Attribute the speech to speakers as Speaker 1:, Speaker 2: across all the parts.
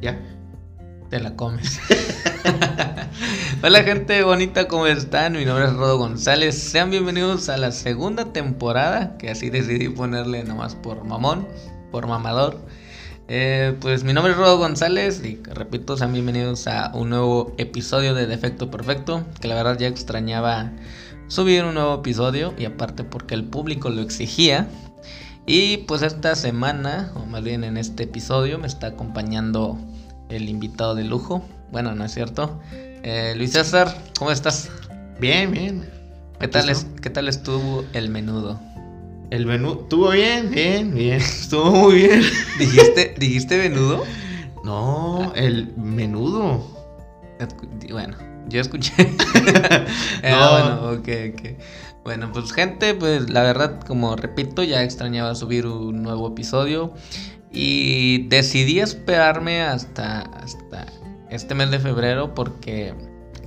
Speaker 1: Ya.
Speaker 2: Te la comes. Hola gente bonita, ¿cómo están? Mi nombre es Rodo González. Sean bienvenidos a la segunda temporada, que así decidí ponerle nomás por mamón, por mamador. Eh, pues mi nombre es Rodo González y repito, sean bienvenidos a un nuevo episodio de Defecto Perfecto, que la verdad ya extrañaba subir un nuevo episodio y aparte porque el público lo exigía. Y pues esta semana, o más bien en este episodio, me está acompañando el invitado de lujo. Bueno, no es cierto. Eh, Luis César, ¿cómo estás?
Speaker 1: Bien, bien.
Speaker 2: ¿Qué tal, es, ¿Qué tal estuvo el menudo?
Speaker 1: El menú estuvo bien, bien, bien. Estuvo muy bien.
Speaker 2: ¿Dijiste, ¿dijiste menudo?
Speaker 1: No, el menudo.
Speaker 2: Bueno, yo escuché. ah, bueno, ok, ok. Bueno, pues gente, pues la verdad, como repito, ya extrañaba subir un nuevo episodio. Y decidí esperarme hasta, hasta este mes de febrero porque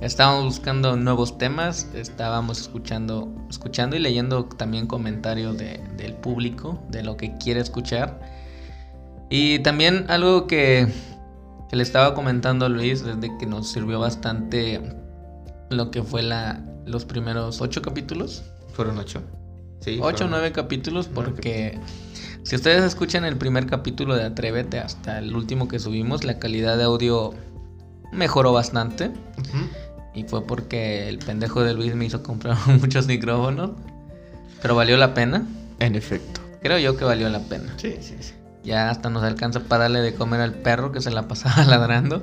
Speaker 2: estábamos buscando nuevos temas, estábamos escuchando, escuchando y leyendo también comentarios de, del público, de lo que quiere escuchar. Y también algo que, que le estaba comentando a Luis desde que nos sirvió bastante lo que fue la, los primeros ocho capítulos.
Speaker 1: Fueron ocho.
Speaker 2: Sí, ocho o nueve capítulos porque si ustedes escuchan el primer capítulo de Atrévete hasta el último que subimos, la calidad de audio mejoró bastante. Y fue porque el pendejo de Luis me hizo comprar muchos micrófonos. Pero valió la pena.
Speaker 1: En efecto.
Speaker 2: Creo yo que valió la pena.
Speaker 1: Sí, sí, sí.
Speaker 2: Ya hasta nos alcanza para darle de comer al perro que se la pasaba ladrando.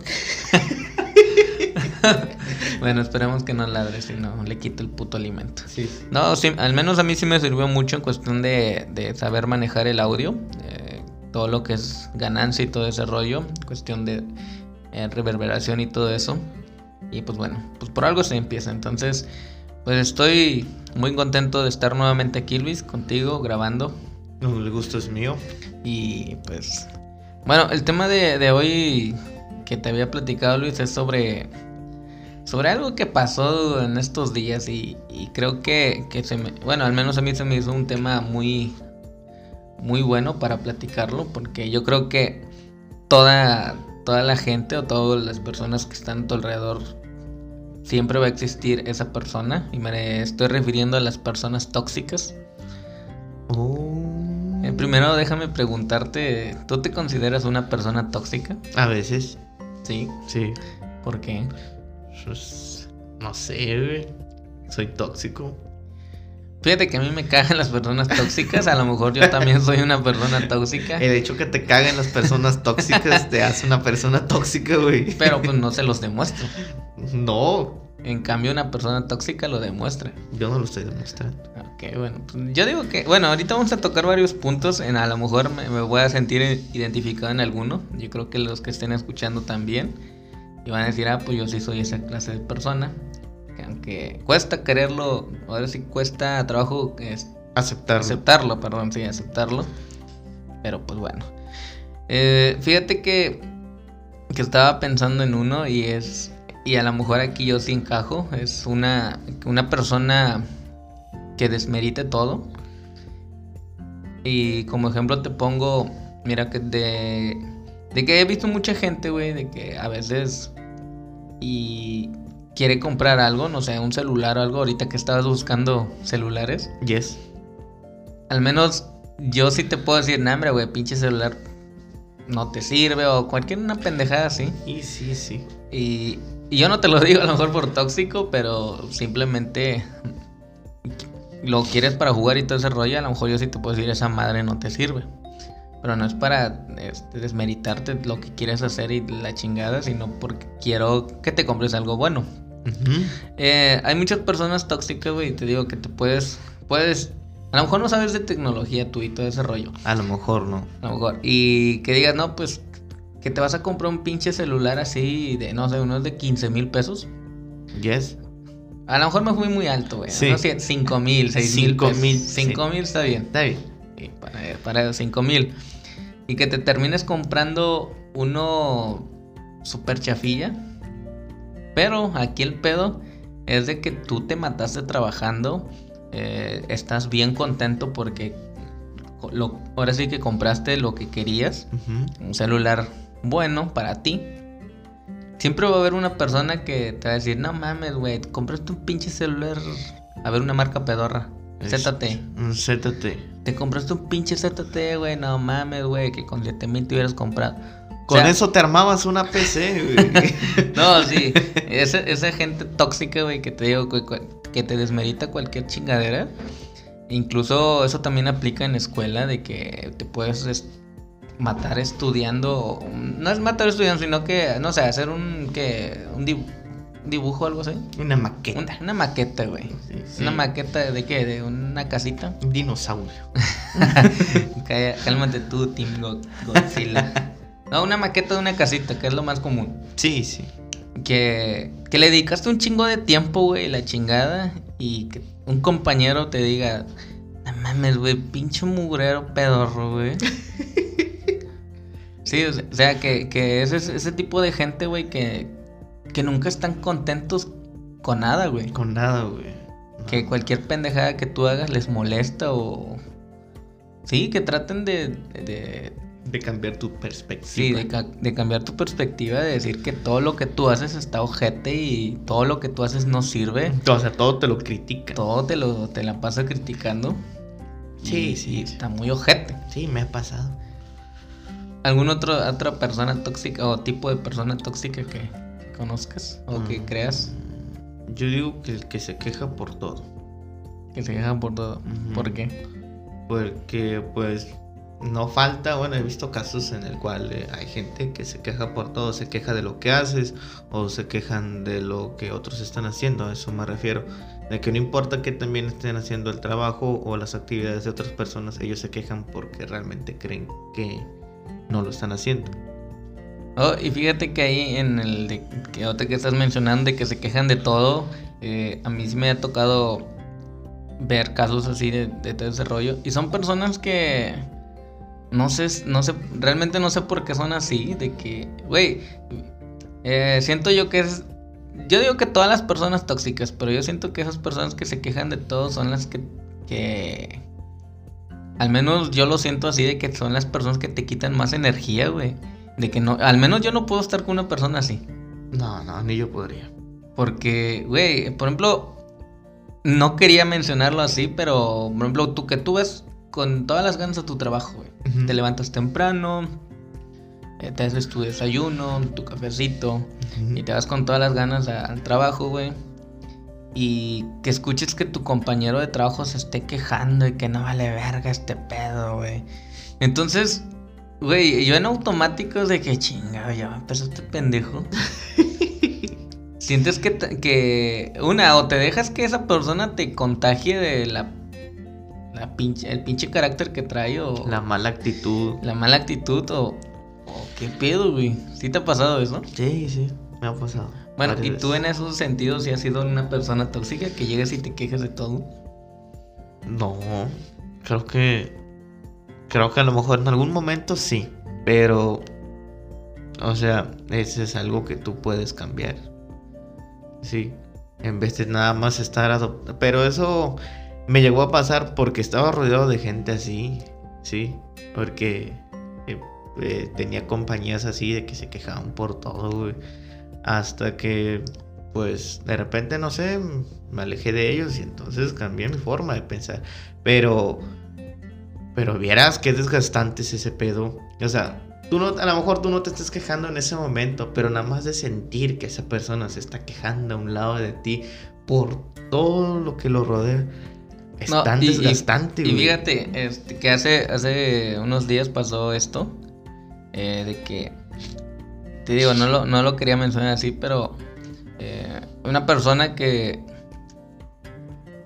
Speaker 2: bueno, esperemos que no ladre, si no le quite el puto alimento.
Speaker 1: Sí.
Speaker 2: No, sí, al menos a mí sí me sirvió mucho en cuestión de, de saber manejar el audio. Eh, todo lo que es ganancia y todo ese rollo. Cuestión de eh, reverberación y todo eso. Y pues bueno, pues por algo se empieza. Entonces, pues estoy muy contento de estar nuevamente aquí, Luis, contigo, grabando.
Speaker 1: El gusto es mío.
Speaker 2: Y pues, bueno, el tema de, hoy que te había platicado, Luis, es sobre, sobre algo que pasó en estos días y, creo que, que, se me, bueno, al menos a mí se me hizo un tema muy, muy bueno para platicarlo, porque yo creo que toda, toda la gente o todas las personas que están a tu alrededor siempre va a existir esa persona y me estoy refiriendo a las personas tóxicas.
Speaker 1: Oh.
Speaker 2: Eh, primero déjame preguntarte, ¿tú te consideras una persona tóxica?
Speaker 1: A veces.
Speaker 2: Sí.
Speaker 1: Sí.
Speaker 2: ¿Por qué?
Speaker 1: Pues, no sé, Soy tóxico.
Speaker 2: Fíjate que a mí me cagan las personas tóxicas, a lo mejor yo también soy una persona tóxica.
Speaker 1: El hecho que te caguen las personas tóxicas te hace una persona tóxica, güey.
Speaker 2: Pero pues no se los demuestro.
Speaker 1: No.
Speaker 2: En cambio, una persona tóxica lo demuestra.
Speaker 1: Yo no lo estoy demostrando.
Speaker 2: Ok, bueno. Pues, yo digo que, bueno, ahorita vamos a tocar varios puntos. En a lo mejor me, me voy a sentir identificado en alguno. Yo creo que los que estén escuchando también. Y van a decir, ah, pues yo sí soy esa clase de persona aunque cuesta quererlo, ahora sí cuesta trabajo
Speaker 1: aceptarlo.
Speaker 2: Aceptarlo, perdón, sí, aceptarlo. Pero pues bueno. Eh, fíjate que, que estaba pensando en uno y es, y a lo mejor aquí yo sí encajo, es una, una persona que desmerite todo. Y como ejemplo te pongo, mira que de, de que he visto mucha gente, güey, de que a veces y quiere comprar algo, no sé, un celular o algo, ahorita que estabas buscando celulares.
Speaker 1: Yes.
Speaker 2: Al menos yo sí te puedo decir, nah, hombre, güey, pinche celular no te sirve o cualquier una pendejada así.
Speaker 1: Y sí, sí.
Speaker 2: Y, y yo no te lo digo a lo mejor por tóxico, pero simplemente lo quieres para jugar y todo ese rollo, a lo mejor yo sí te puedo decir, esa madre no te sirve. Pero no es para este, desmeritarte lo que quieres hacer y la chingada, sino porque quiero que te compres algo bueno. Eh, hay muchas personas tóxicas, güey, y te digo que te puedes, puedes, a lo mejor no sabes de tecnología tú y todo ese rollo.
Speaker 1: A lo mejor no.
Speaker 2: A lo mejor. Y que digas, no, pues, que te vas a comprar un pinche celular así de, no sé, unos de 15 mil pesos.
Speaker 1: Yes.
Speaker 2: A lo mejor me fui muy alto, güey. Sí. No sé, 5 mil, 6 mil.
Speaker 1: 5 mil.
Speaker 2: 5 mil está bien.
Speaker 1: Está bien.
Speaker 2: para, para 5 mil. Y que te termines comprando uno super chafilla pero aquí el pedo es de que tú te mataste trabajando, eh, estás bien contento porque lo, ahora sí que compraste lo que querías, un celular bueno para ti, siempre va a haber una persona que te va a decir, no mames, güey, compraste un pinche celular, a ver una marca pedorra. ZT.
Speaker 1: Un ZT.
Speaker 2: Te compraste un pinche ZT, güey, no mames, güey, que con 7 mil te hubieras comprado.
Speaker 1: Con eso te armabas una PC, güey.
Speaker 2: no, sí. Esa, esa gente tóxica, güey, que te digo, que te desmerita cualquier chingadera. Incluso eso también aplica en escuela, de que te puedes matar estudiando. No es matar estudiando, sino que, no sé, hacer un, que, un dibujo o algo así.
Speaker 1: Una maqueta.
Speaker 2: Una, maqueta, güey. Una maqueta de qué? De una casita.
Speaker 1: Un dinosaurio.
Speaker 2: Cálmate tú, Team Godzilla. No, una maqueta de una casita, que es lo más común.
Speaker 1: Sí, sí.
Speaker 2: Que, que le dedicaste un chingo de tiempo, güey, la chingada. Y que un compañero te diga, no mames, güey, pinche mugrero pedorro, güey. sí, o sea, que, que es ese, tipo de gente, güey, que, que nunca están contentos con nada, güey.
Speaker 1: Con nada, güey.
Speaker 2: Que cualquier pendejada que tú hagas les molesta o... Sí, que traten de
Speaker 1: de cambiar tu perspectiva.
Speaker 2: Sí, de, cambiar tu perspectiva, de decir que todo lo que tú haces está ojete y todo lo que tú haces no sirve.
Speaker 1: O sea, todo te lo critica.
Speaker 2: Todo te lo te la pasa criticando.
Speaker 1: Sí, sí.
Speaker 2: Está muy ojete.
Speaker 1: Sí, me ha pasado.
Speaker 2: ¿Algún otro, otra persona tóxica o tipo de persona tóxica que conozcas o que mm, creas?
Speaker 1: Yo digo que el que se queja por todo.
Speaker 2: Que se queja por todo. ¿Por qué?
Speaker 1: Porque pues no falta, bueno, he visto casos en el cual eh, hay gente que se queja por todo, se queja de lo que haces o se quejan de lo que otros están haciendo, a eso me refiero, de que no importa que también estén haciendo el trabajo o las actividades de otras personas, ellos se quejan porque realmente creen que no lo están haciendo.
Speaker 2: Oh, y fíjate que ahí en el de, que otra que estás mencionando de que se quejan de todo, eh, a mí sí me ha tocado ver casos así de, de todo ese rollo. Y son personas que no sé, no sé, realmente no sé por qué son así, de que, güey, eh, siento yo que es, yo digo que todas las personas tóxicas, pero yo siento que esas personas que se quejan de todo son las que, que, al menos yo lo siento así, de que son las personas que te quitan más energía, güey, de que no, al menos yo no puedo estar con una persona así.
Speaker 1: No, no, ni yo podría.
Speaker 2: Porque, güey, por ejemplo, no quería mencionarlo así, pero, por ejemplo, tú que tú ves con todas las ganas a tu trabajo, güey. Te levantas temprano, eh, te haces tu desayuno, tu cafecito, y te vas con todas las ganas al trabajo, güey. Y que escuches que tu compañero de trabajo se esté quejando y que no vale verga este pedo, güey. Entonces, güey, yo en automático de que chinga, ya empezó este pendejo. Sientes que, que, una, o te dejas que esa persona te contagie de la pinche, el pinche carácter que trae o...
Speaker 1: La mala actitud.
Speaker 2: La mala actitud o... ¿Qué pedo, güey? ¿Sí te ha pasado eso?
Speaker 1: Sí, sí, me ha pasado.
Speaker 2: Bueno, ¿y tú en esos sentidos si has sido una persona tóxica que llegas y te quejas de todo?
Speaker 1: No, creo que... Creo que a lo mejor en algún momento sí, pero... O sea, ese es algo que tú puedes cambiar. Sí, en vez de nada más estar adoptando. Pero eso me llegó a pasar porque estaba rodeado de gente así, sí, porque eh, eh, tenía compañías así de que se quejaban por todo. Hasta que, pues, de repente, no sé, me alejé de ellos y entonces cambié mi forma de pensar. Pero, pero vieras qué desgastante es ese pedo. O sea, tú no, a lo mejor tú no te estás quejando en ese momento, pero nada más de sentir que esa persona se está quejando a un lado de ti por todo lo que lo rodea es tan desgastante,
Speaker 2: y, y, fíjate, este, que hace, hace unos días pasó esto. Eh, de que. Te digo, no lo, no lo quería mencionar así, pero. Eh, una persona que.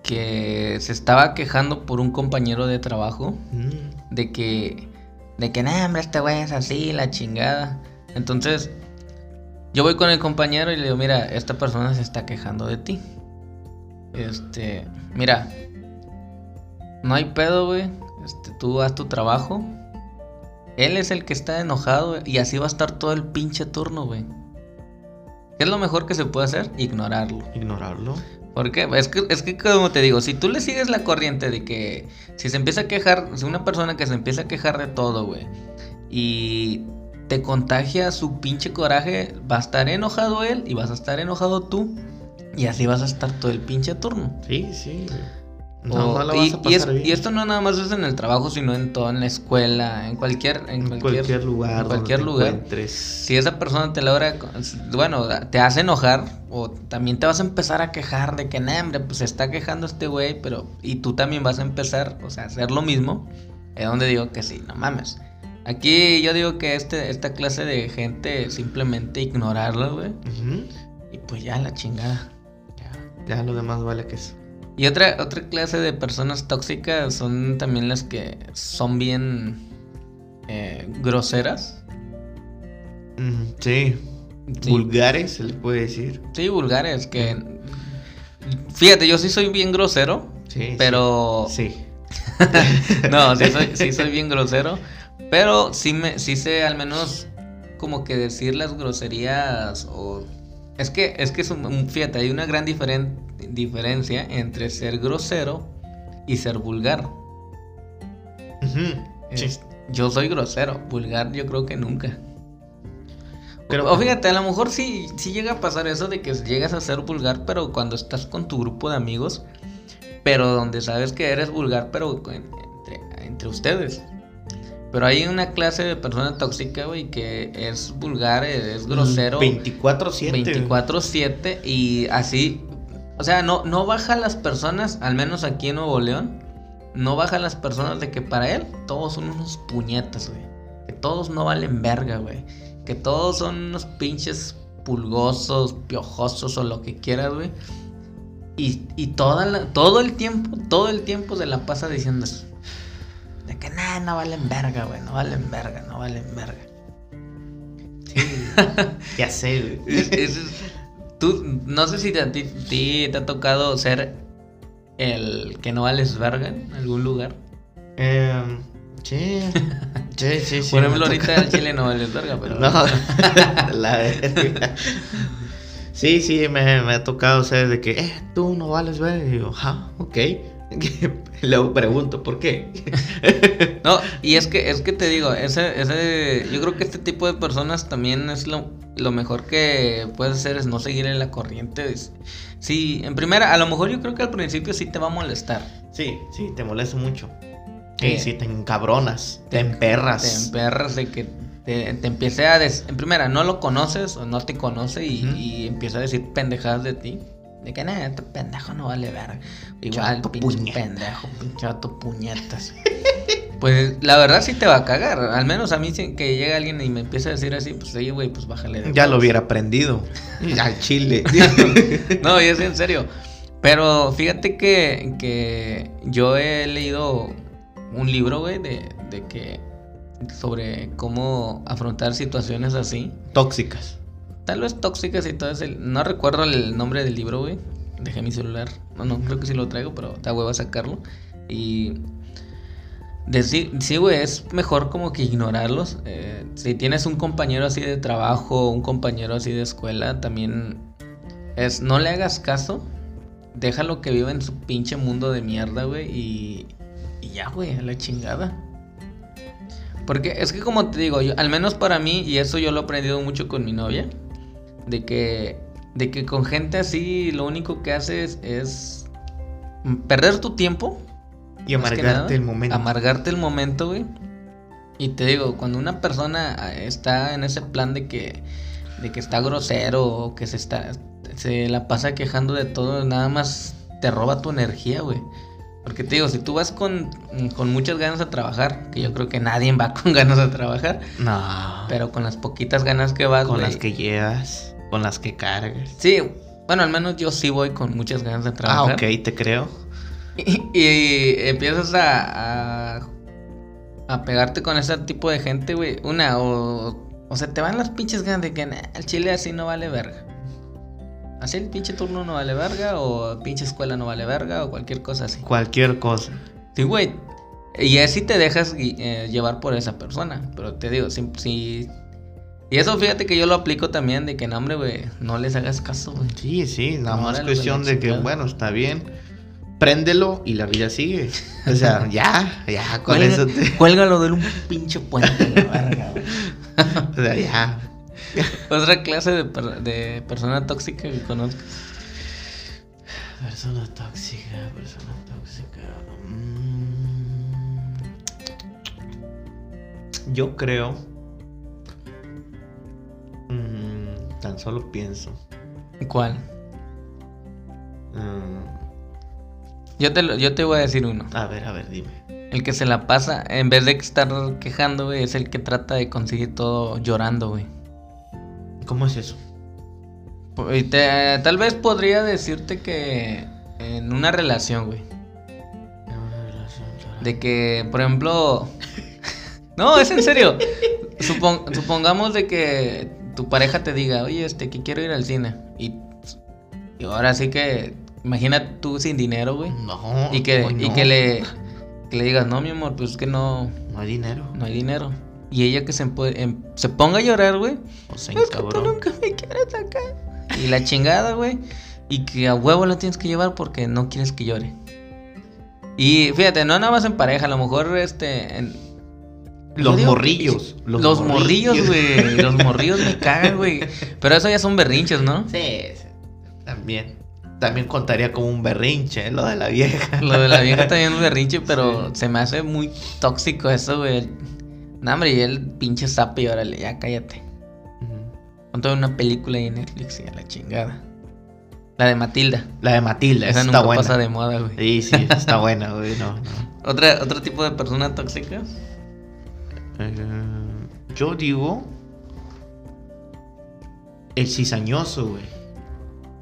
Speaker 2: Que se estaba quejando por un compañero de trabajo. Mm. De que. De que, nah, hombre, este güey es así, la chingada. Entonces. Yo voy con el compañero y le digo, mira, esta persona se está quejando de ti. Este. Mira, no hay pedo, güey. Este, tú haz tu trabajo. Él es el que está enojado y así va a estar todo el pinche turno, güey. ¿Qué es lo mejor que se puede hacer? Ignorarlo.
Speaker 1: Ignorarlo.
Speaker 2: ¿Por qué? Es que, es que como te digo, si tú le sigues la corriente de que si se empieza a quejar, si una persona que se empieza a quejar de todo, güey, y te contagia su pinche coraje, va a estar enojado él y vas a estar enojado tú. Y así vas a estar todo el pinche turno.
Speaker 1: Sí, sí.
Speaker 2: No, no y, vas a pasar y, esto no nada más es en el trabajo, sino en toda en la escuela, en cualquier, en
Speaker 1: cualquier, lugar.
Speaker 2: En cualquier lugar. Si esa persona te logra, bueno, te hace enojar, o también te vas a empezar a quejar de que, nah, hombre, pues se está quejando este güey, pero. Y tú también vas a empezar, o sea, a hacer lo mismo. Es donde digo que sí, no mames. Aquí yo digo que este, esta clase de gente simplemente ignorarla, güey. Y pues ya la chingada.
Speaker 1: Ya, ya lo demás vale que eso.
Speaker 2: Y otra, otra clase de personas tóxicas son también las que son bien eh, groseras.
Speaker 1: sí. Vulgares, se le puede decir.
Speaker 2: Sí, vulgares, que... Fíjate, yo sí soy bien grosero. Sí. Pero...
Speaker 1: Sí.
Speaker 2: no, sí soy, sí soy bien grosero. Pero sí, me, sí sé al menos como que decir las groserías o... Es que, es que es un, fíjate, hay una gran diferencia entre ser grosero y ser vulgar. yo soy grosero, vulgar yo creo que nunca. Pero, o fíjate, a lo mejor sí, sí llega a pasar eso de que llegas a ser vulgar, pero cuando estás con tu grupo de amigos, pero donde sabes que eres vulgar, pero entre, entre ustedes. Pero hay una clase de persona tóxica, güey, que es vulgar, es grosero.
Speaker 1: 24-7.
Speaker 2: 24-7 y así. O sea, no, no baja las personas, al menos aquí en Nuevo León, no baja las personas de que para él todos son unos puñetas, güey. Que todos no valen verga, güey. Que todos son unos pinches pulgosos, piojosos o lo que quieras, güey. Y, y toda todo el tiempo, todo el tiempo se la pasa diciendo eso. De que nada, no valen verga, güey. No valen verga, no valen verga.
Speaker 1: Sí, ya sé, güey.
Speaker 2: tú, no sé si a ti, te ha tocado ser el que no vales verga en algún lugar.
Speaker 1: Eh, sí, sí, sí, sí.
Speaker 2: Por ejemplo, ahorita el chile no vales verga, pero. No, la
Speaker 1: verga. Sí, sí, me, me, ha tocado ser de que, eh, tú no vales verga. Y digo, ah, ok. Luego pregunto, ¿por qué?
Speaker 2: no, y es que, es que te digo, ese, ese, yo creo que este tipo de personas también es lo, lo mejor que puedes hacer es no seguir en la corriente. Sí, en primera, a lo mejor yo creo que al principio sí te va a molestar.
Speaker 1: Sí, sí, te molesta mucho. Sí, sí, te encabronas, te, emperras.
Speaker 2: Te emperras de que te, te empiece a... En primera, no lo conoces o no te conoce y, y empieza a decir pendejadas de ti. De que nada, este pendejo no vale ver. Igual, pinche pendejo, pinche vato puñetas. pues la verdad sí te va a cagar. Al menos a mí que llega alguien y me empieza a decir así, pues oye, güey, pues bájale
Speaker 1: de Ya lo hubiera aprendido. Al chile.
Speaker 2: no, y es en serio. Pero fíjate que, que yo he leído un libro, güey, de, de que sobre cómo afrontar situaciones así.
Speaker 1: Tóxicas.
Speaker 2: Tal vez tóxicas y todo eso. No recuerdo el nombre del libro, güey. Dejé mi celular. No, no, creo que sí lo traigo, pero da huevo a sacarlo. Y. Decir, sí, güey, es mejor como que ignorarlos. Eh, si tienes un compañero así de trabajo, un compañero así de escuela, también es no le hagas caso. Déjalo que viva en su pinche mundo de mierda, güey. Y, y ya, güey, a la chingada. Porque es que como te digo, yo, al menos para mí, y eso yo lo he aprendido mucho con mi novia, de que, de que con gente así lo único que haces es perder tu tiempo.
Speaker 1: Y amargarte el momento.
Speaker 2: Amargarte el momento, güey. Y te digo, cuando una persona ah, está en ese plan de que, de que está grosero o que se, está, se la pasa quejando de todo, nada más te roba tu energía, güey. Porque te digo, si tú vas con, con, muchas ganas de trabajar, que yo creo que nadie va con ganas de trabajar.
Speaker 1: No.
Speaker 2: Pero con las poquitas ganas que vas,
Speaker 1: Con las que llevas con las que cargas.
Speaker 2: Sí, bueno, al menos yo sí voy con muchas ganas de ah, trabajar.
Speaker 1: Ah, ok, te creo.
Speaker 2: Y, empiezas a, a, pegarte con ese tipo de gente, güey. Una, o, o se te van las pinches ganas de que el chile así no vale verga. Así el pinche turno no vale verga, o pinche escuela no vale verga, o cualquier cosa así.
Speaker 1: Cualquier cosa.
Speaker 2: Sí, güey. Y así te dejas eh, llevar por esa persona. Pero te digo, si, si y eso fíjate que yo lo aplico también, de que no, hombre, güey, no les hagas caso, güey.
Speaker 1: Sí, sí, nada más cuestión de que, bueno, está bien, préndelo y la vida sigue. O sea, ya, ya, con eso
Speaker 2: te... Cuélgalo de un pinche puente, la verga,
Speaker 1: güey. O ya.
Speaker 2: Otra clase de, de persona tóxica que conozco.
Speaker 1: Persona tóxica, persona tóxica. Mm. Yo creo. Mm, tan solo pienso.
Speaker 2: ¿Cuál?
Speaker 1: Mm,
Speaker 2: Yo te, lo- yo te voy a decir uno.
Speaker 1: a ver, a ver, dime.
Speaker 2: El que se la pasa, en vez de estar quejando, güey, es el que trata de conseguir todo llorando, güey.
Speaker 1: ¿Cómo es eso?
Speaker 2: Te- tal vez podría decirte que en una relación, güey. De que, por ejemplo... No, es en serio. Supon- supongamos de que tu pareja te diga, oye, este, que quiero ir al cine. Y, y ahora sí que, imagina tú sin dinero, güey.
Speaker 1: No.
Speaker 2: Y que,
Speaker 1: hoy
Speaker 2: y
Speaker 1: no.
Speaker 2: que le, que le digas, no, mi amor, pues es que no,
Speaker 1: No hay dinero.
Speaker 2: no hay dinero. Y ella que se, empu- em- se ponga a llorar, güey.
Speaker 1: O sea,
Speaker 2: Es que tú nunca me quieres acá. Y la chingada, güey. Y que a huevo la tienes que llevar porque no quieres que llore. Y fíjate, no nada más en pareja, a lo mejor este. en-
Speaker 1: Los morrillos.
Speaker 2: Los, morrillos, güey. Los morrillos me cagan, güey. Pero eso ya son berrinches, ¿no?
Speaker 1: Sí, sí, también. También contaría como un berrinche, ¿eh? lo de la vieja.
Speaker 2: Lo de la vieja también es un berrinche, pero
Speaker 1: Sí.
Speaker 2: se me hace muy tóxico eso, güey. No, hombre, y el pinche y órale, ya cállate. Ponte una película ahí en Netflix y a la chingada. La de Matilda.
Speaker 1: La de Matilda,
Speaker 2: Esa
Speaker 1: esa
Speaker 2: nunca
Speaker 1: está buena.
Speaker 2: pasa de moda, güey.
Speaker 1: Sí, sí, está buena, güey. No, no.
Speaker 2: ¿Otra, ¿Otro tipo de persona tóxica?
Speaker 1: Eh, yo digo. El cizañoso, güey.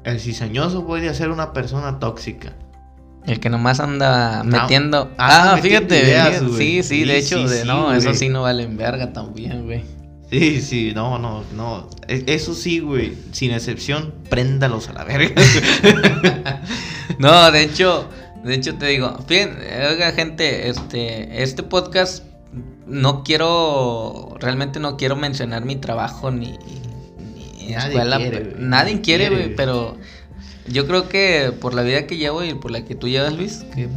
Speaker 1: El cizañoso puede ser una persona tóxica.
Speaker 2: El que nomás anda metiendo. Ah,
Speaker 1: metiendo
Speaker 2: fíjate,
Speaker 1: ideas,
Speaker 2: fíjate,
Speaker 1: güey.
Speaker 2: sí, sí,
Speaker 1: Sí,
Speaker 2: de hecho,
Speaker 1: sí,
Speaker 2: de,
Speaker 1: sí,
Speaker 2: no, eso
Speaker 1: güey.
Speaker 2: sí no vale en verga también, güey.
Speaker 1: Sí, sí, no, no, no. E- Eso sí, güey. Sin excepción, préndalos a la verga.
Speaker 2: No, de hecho, de hecho te digo, fíjense, oiga gente, este, este podcast no quiero, realmente no quiero mencionar mi trabajo ni, ni
Speaker 1: Nadie
Speaker 2: escuela,
Speaker 1: quiere,
Speaker 2: pe-
Speaker 1: güey,
Speaker 2: nadie quiere,
Speaker 1: quiere,
Speaker 2: pero yo creo que por la vida que llevo y por la que tú llevas, Luis, que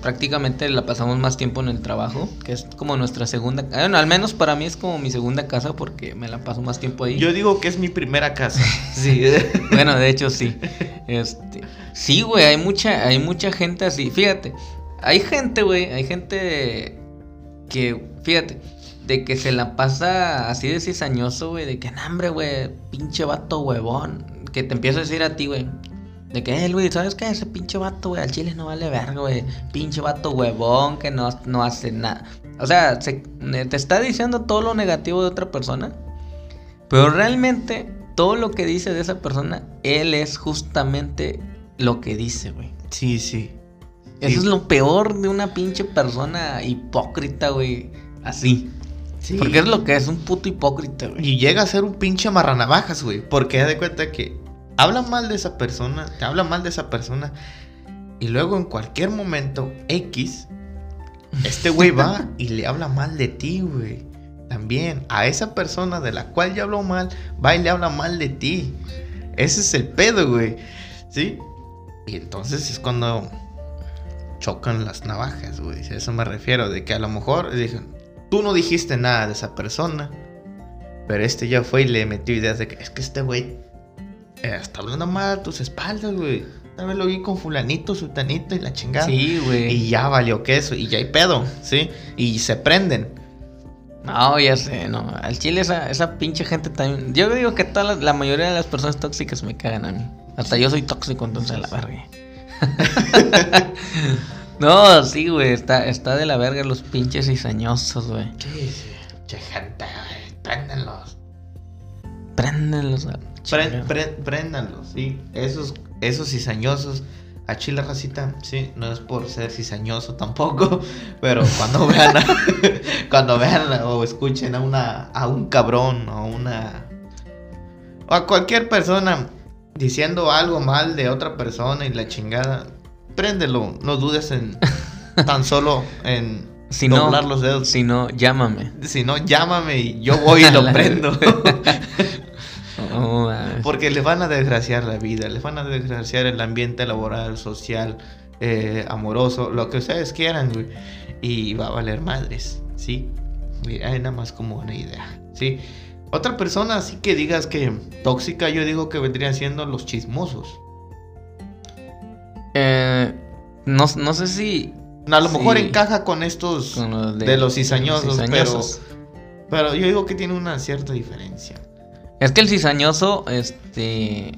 Speaker 2: prácticamente la pasamos más tiempo en el trabajo, que es como nuestra segunda, bueno, al menos para mí es como mi segunda casa porque me la paso más tiempo ahí.
Speaker 1: Yo digo que es mi primera casa.
Speaker 2: Sí, bueno, de hecho sí. Este, sí, güey, hay mucha, hay mucha gente así. Fíjate, hay gente, güey, hay gente que, fíjate, de que se la pasa así de cizañoso, güey, de que, "No, hombre, güey, pinche vato huevón, que te empieza a decir a ti, güey. De que, eh, güey, ¿sabes qué? Ese pinche vato, güey, al chile no vale verga, güey. Pinche vato huevón que no, no hace nada. O sea, se- te está diciendo todo lo negativo de otra persona. Pero realmente, todo lo que dice de esa persona, él es justamente lo que dice, güey.
Speaker 1: Sí, sí.
Speaker 2: Eso
Speaker 1: Sí.
Speaker 2: es lo peor de una pinche persona hipócrita, güey. Así.
Speaker 1: Sí.
Speaker 2: Porque es lo que es, un puto hipócrita, güey.
Speaker 1: Y llega a ser un pinche marranavajas, güey. Porque haz de cuenta que habla mal de esa persona, te habla mal de esa persona. Y luego en cualquier momento X, este güey va y le habla mal de ti, güey. También a esa persona de la cual ya habló mal, va y le habla mal de ti. Ese es el pedo, güey. ¿Sí? Y entonces es cuando chocan las navajas, güey. A eso me refiero, de que a lo mejor dicen, tú no dijiste nada de esa persona. Pero este ya fue y le metió ideas de que es que este güey eh, está hablando mal a tus espaldas, güey. Tal vez lo vi con fulanito, sultanito y la chingada.
Speaker 2: Sí, güey.
Speaker 1: Y ya valió queso, y ya hay pedo, ¿sí? Y se prenden.
Speaker 2: No, ya sé, no. Al chile esa, esa pinche gente también. Yo digo que toda la, la mayoría de las personas tóxicas me cagan a mí. Hasta yo soy tóxico, entonces a la verga. no, sí, güey. Está, está de la verga los pinches cizañosos, güey.
Speaker 1: Sí, sí. Che, gente, güey, préndenlos.
Speaker 2: Préndenlos a la
Speaker 1: Pre- préndanlos, sí. Esos, esos cizañosos. A Chile Racita, sí, no es por ser cizañoso tampoco, pero cuando vean, a- cuando vean o escuchen a una, a un cabrón o una, o a cualquier persona diciendo algo mal de otra persona y la chingada, préndelo, no dudes en tan solo en
Speaker 2: Si no,
Speaker 1: doblar los dedos.
Speaker 2: si no, llámame.
Speaker 1: Si no, llámame y yo voy y lo prendo.
Speaker 2: Oh.
Speaker 1: Porque les van a desgraciar la vida, les van a desgraciar el ambiente laboral, social, eh, amoroso, lo que ustedes quieran, güey. Y va a valer madres, ¿sí? Mira, nada más como una idea, ¿sí? Otra persona así que digas que tóxica, yo digo que vendría siendo los chismosos.
Speaker 2: Eh, no, no sé si.
Speaker 1: A lo mejor encaja con estos
Speaker 2: con
Speaker 1: de, los cizañosos,
Speaker 2: cizañosos.
Speaker 1: Pero, pero yo digo que tiene una cierta diferencia.
Speaker 2: Es que el cizañoso, este.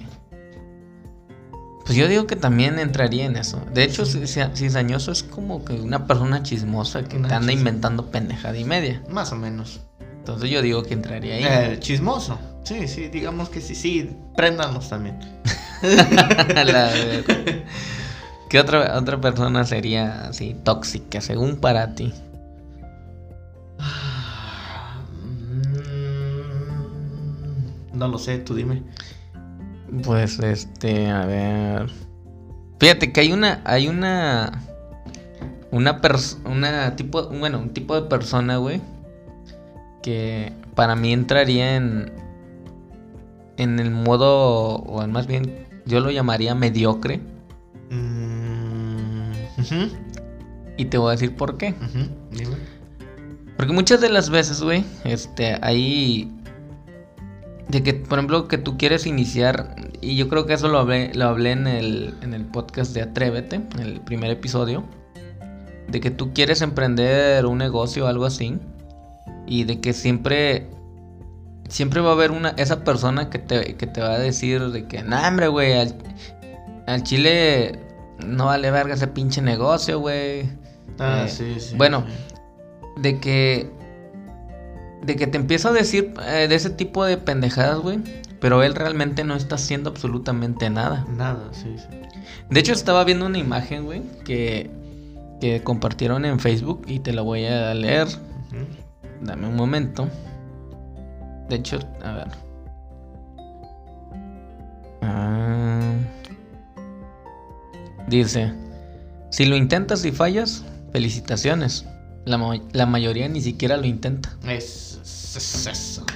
Speaker 2: Pues yo digo que también entraría en eso. De hecho,
Speaker 1: Sí.
Speaker 2: ci- cizañoso es como que una persona chismosa que
Speaker 1: Una
Speaker 2: anda inventando pendejada y media.
Speaker 1: Más o menos.
Speaker 2: Entonces yo digo que entraría ahí.
Speaker 1: Eh, chismoso. Sí, sí, digamos que sí, sí. Préndanos también.
Speaker 2: La ¿Qué otra, otra persona sería así tóxica, según para ti?
Speaker 1: No lo sé, tú dime.
Speaker 2: Pues este, a ver. Fíjate que hay una, hay una, una pers- una tipo, bueno, un tipo de persona, güey, que para mí entraría en, en el modo, o más bien, yo lo llamaría mediocre,
Speaker 1: Mm,
Speaker 2: y te voy a decir por qué.
Speaker 1: dime.
Speaker 2: Porque muchas de las veces, güey, este, hay de que, por ejemplo, que tú quieres iniciar, y yo creo que eso lo hablé, lo hablé en el, en el podcast de Atrévete, en el primer episodio, de que tú quieres emprender un negocio o algo así, y de que siempre, siempre va a haber una, esa persona que te, que te va a decir de que, nah, hombre, güey, al, al chile no vale verga ese pinche negocio, güey.
Speaker 1: Ah,
Speaker 2: Eh,
Speaker 1: sí, sí.
Speaker 2: bueno,
Speaker 1: sí.
Speaker 2: de que de que te empiezo a decir eh, de ese tipo de pendejadas, güey, pero él realmente no está haciendo absolutamente nada.
Speaker 1: Nada, sí, sí.
Speaker 2: De hecho, estaba viendo una imagen, güey, que que compartieron en Facebook y te la voy a leer. Dame un momento. De hecho, a ver. Ah. Dice, si lo intentas y fallas, felicitaciones. La, la mayoría ni siquiera lo intenta.
Speaker 1: Es, es eso.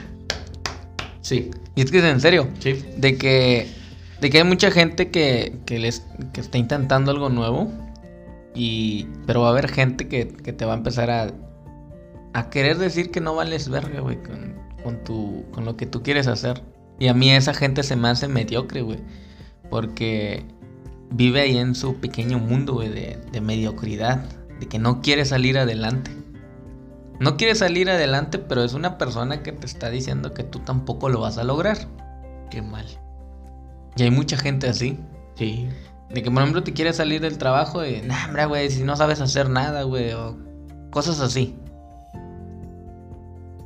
Speaker 1: Sí,
Speaker 2: Y es que es en serio,
Speaker 1: sí.
Speaker 2: de que, de que hay mucha gente que, que, les, que está intentando algo nuevo, y, pero va a haber gente que, que te va a empezar a, a querer decir que no vales verga, güey, con, con, tu, con lo que tú quieres hacer. Y a mí esa gente se me hace mediocre, güey, porque vive ahí en su pequeño mundo, güey, de, de mediocridad, de que no quiere salir adelante. No quiere salir adelante, pero es una persona que te está diciendo que tú tampoco lo vas a lograr.
Speaker 1: Qué mal.
Speaker 2: Y hay mucha gente así.
Speaker 1: Sí.
Speaker 2: De que, por ejemplo, te quieres salir del trabajo y, nah, hombre, güey, si no sabes hacer nada, güey, o cosas así.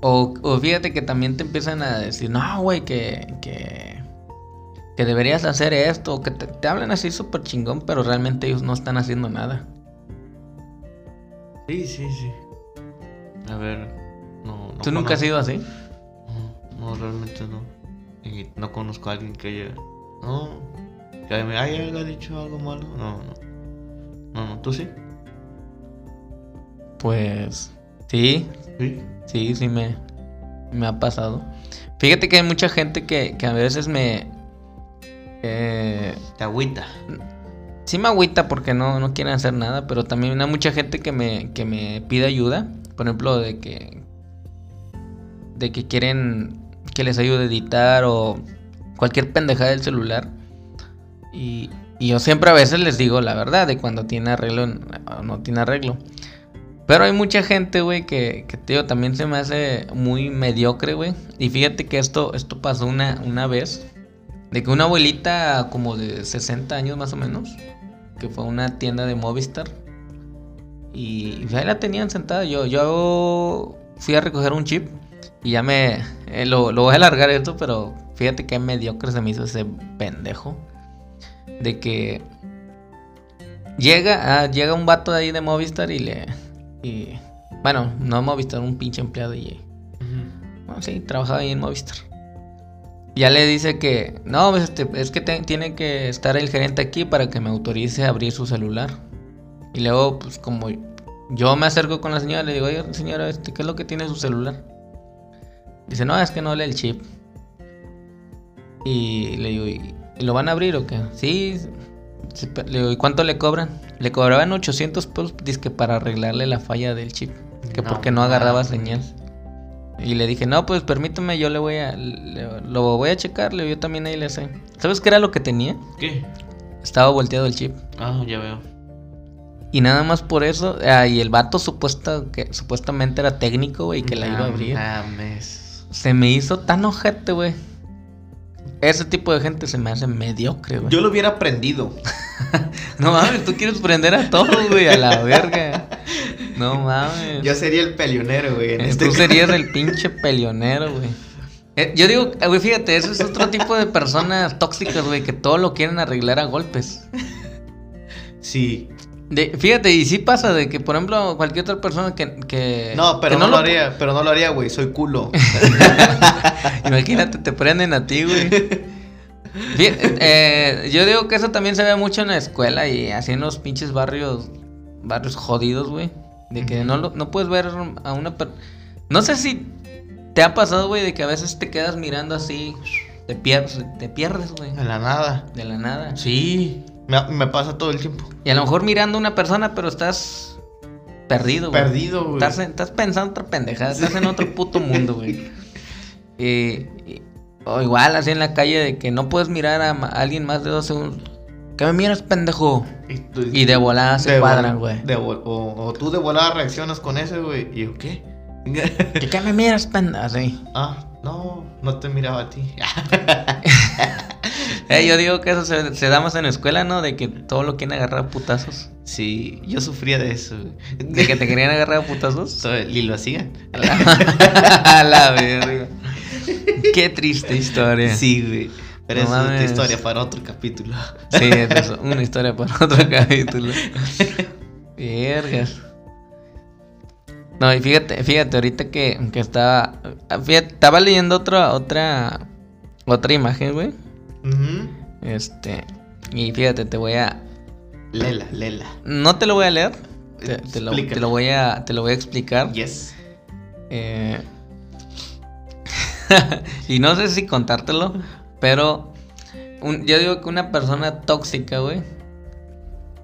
Speaker 2: O, o fíjate que también te empiezan a decir, no, güey, que, que, que deberías hacer esto, o que te, te hablan así súper chingón, pero realmente ellos no están haciendo nada.
Speaker 1: Sí, sí, sí. A ver, no. no
Speaker 2: ¿Tú nunca has sido así?
Speaker 1: No, no, realmente no. Y no conozco a alguien que haya. No. Que me haya dicho algo malo. No, no. No, no, tú sí.
Speaker 2: Pues, sí,
Speaker 1: Sí.
Speaker 2: Sí, sí me, me ha pasado. Fíjate que hay mucha gente que, que a veces me... eh,
Speaker 1: Te agüita.
Speaker 2: sí me agüita porque no, no quieren hacer nada, pero también hay mucha gente que me, que me pide ayuda. Por ejemplo, de que... De que quieren que les ayude a editar o cualquier pendejada del celular. Y, y yo siempre a veces les digo la verdad de cuando tiene arreglo o no tiene arreglo. Pero hay mucha gente, güey, que, que tío, también se me hace muy mediocre, güey. Y fíjate que esto, esto pasó una, una vez. De que una abuelita como de 60 años más o menos, que fue a una tienda de Movistar. Y ahí la tenían sentada. Yo, yo fui a recoger un chip y ya me... eh, lo, lo voy a alargar esto, pero fíjate que mediocre se me hizo ese pendejo. De que llega, ah, llega un vato de ahí de Movistar y le... Y, bueno, no Movistar, un pinche empleado de ahí. Bueno, sí, trabajaba ahí en Movistar. Ya le dice que, no, pues, este, es que te- tiene que estar el gerente aquí para que me autorice a abrir su celular. Y luego, pues como yo me acerco con la señora, le digo, oye, señora, este, ¿qué es lo que tiene su celular? Dice, no, es que no lee el chip. Y le digo, ¿y lo van a abrir o qué? Sí. Le digo, ¿y cuánto le cobran? Le cobraban 800 pesos, dizque para arreglarle la falla del chip. Que
Speaker 1: No
Speaker 2: porque no agarraba señal. Y le dije, no, pues permíteme, yo le voy a. le- lo voy a checar, le- yo también ahí le sé. ¿Sabes qué era lo que tenía?
Speaker 1: ¿Qué?
Speaker 2: Estaba volteado el chip.
Speaker 1: Ah, ya veo.
Speaker 2: Y nada más por eso. ah, y el vato supuesta, que supuestamente era técnico, güey, que la iba a
Speaker 1: No
Speaker 2: abrir.
Speaker 1: mames.
Speaker 2: Se me hizo tan ojete, güey. Ese tipo de gente se me hace mediocre, güey.
Speaker 1: Yo lo hubiera aprendido.
Speaker 2: No mames, tú quieres prender a todos, güey, a la verga. No mames.
Speaker 1: Yo sería el peleonero, güey. En
Speaker 2: Eh,
Speaker 1: este
Speaker 2: Tú serías el pinche peleonero, güey. Eh, yo digo, eh, güey, fíjate, eso es otro tipo de personas tóxicas, güey, que todo lo quieren arreglar a golpes.
Speaker 1: Sí.
Speaker 2: De- fíjate, y sí pasa de que, por ejemplo, cualquier otra persona que... que
Speaker 1: No, pero
Speaker 2: que
Speaker 1: no, lo haría, pero no lo haría, güey. Soy culo.
Speaker 2: Imagínate, te prenden a ti, güey. Eh, yo digo que eso también se ve mucho en la escuela y así en los pinches barrios, barrios jodidos, güey. De que no, lo- no puedes ver a una persona... No sé si te ha pasado, güey, de que a veces te quedas mirando así, te pierdes, te pierdes, güey,
Speaker 1: En la nada.
Speaker 2: de la nada.
Speaker 1: Sí. Me, me pasa todo el tiempo.
Speaker 2: Y a lo mejor mirando a una persona, pero estás perdido, güey.
Speaker 1: Perdido, güey.
Speaker 2: Estás, en- estás pensando otra pendejada, estás en otro puto mundo, güey. Y- o igual, así en la calle, de que no puedes mirar a alguien más de dos segundos. ¿Qué me miras, pendejo?
Speaker 1: tú-
Speaker 2: Y de volada se
Speaker 1: de
Speaker 2: cuadran, güey.
Speaker 1: o, o tú de volada reaccionas con ese, güey. Y yo, ¿qué?
Speaker 2: ¿Qué, qué me miras, pendejo? Así.
Speaker 1: ah, no, no te miraba a ti.
Speaker 2: Eh, yo digo que eso se, se da más en la escuela, ¿no? De que todo lo quieren agarrar a putazos.
Speaker 1: Sí, yo sufría de eso.
Speaker 2: De que te querían agarrar a putazos.
Speaker 1: Y lo hacían.
Speaker 2: A la, a la verga. Qué triste historia.
Speaker 1: Sí, güey. Pero
Speaker 2: No
Speaker 1: eso es otra historia para otro capítulo.
Speaker 2: Sí, es una historia para otro capítulo. Vergas. No, y fíjate, fíjate, ahorita que, que estaba. Fíjate, estaba leyendo otra, otra. Otra imagen, güey. Este. Y fíjate, te voy a.
Speaker 1: Lela, lela.
Speaker 2: No te lo voy a leer. Te, te lo, te lo voy a. Te lo voy a explicar.
Speaker 1: Yes.
Speaker 2: Eh, y no sé si contártelo, pero un- yo digo que una persona tóxica, güey.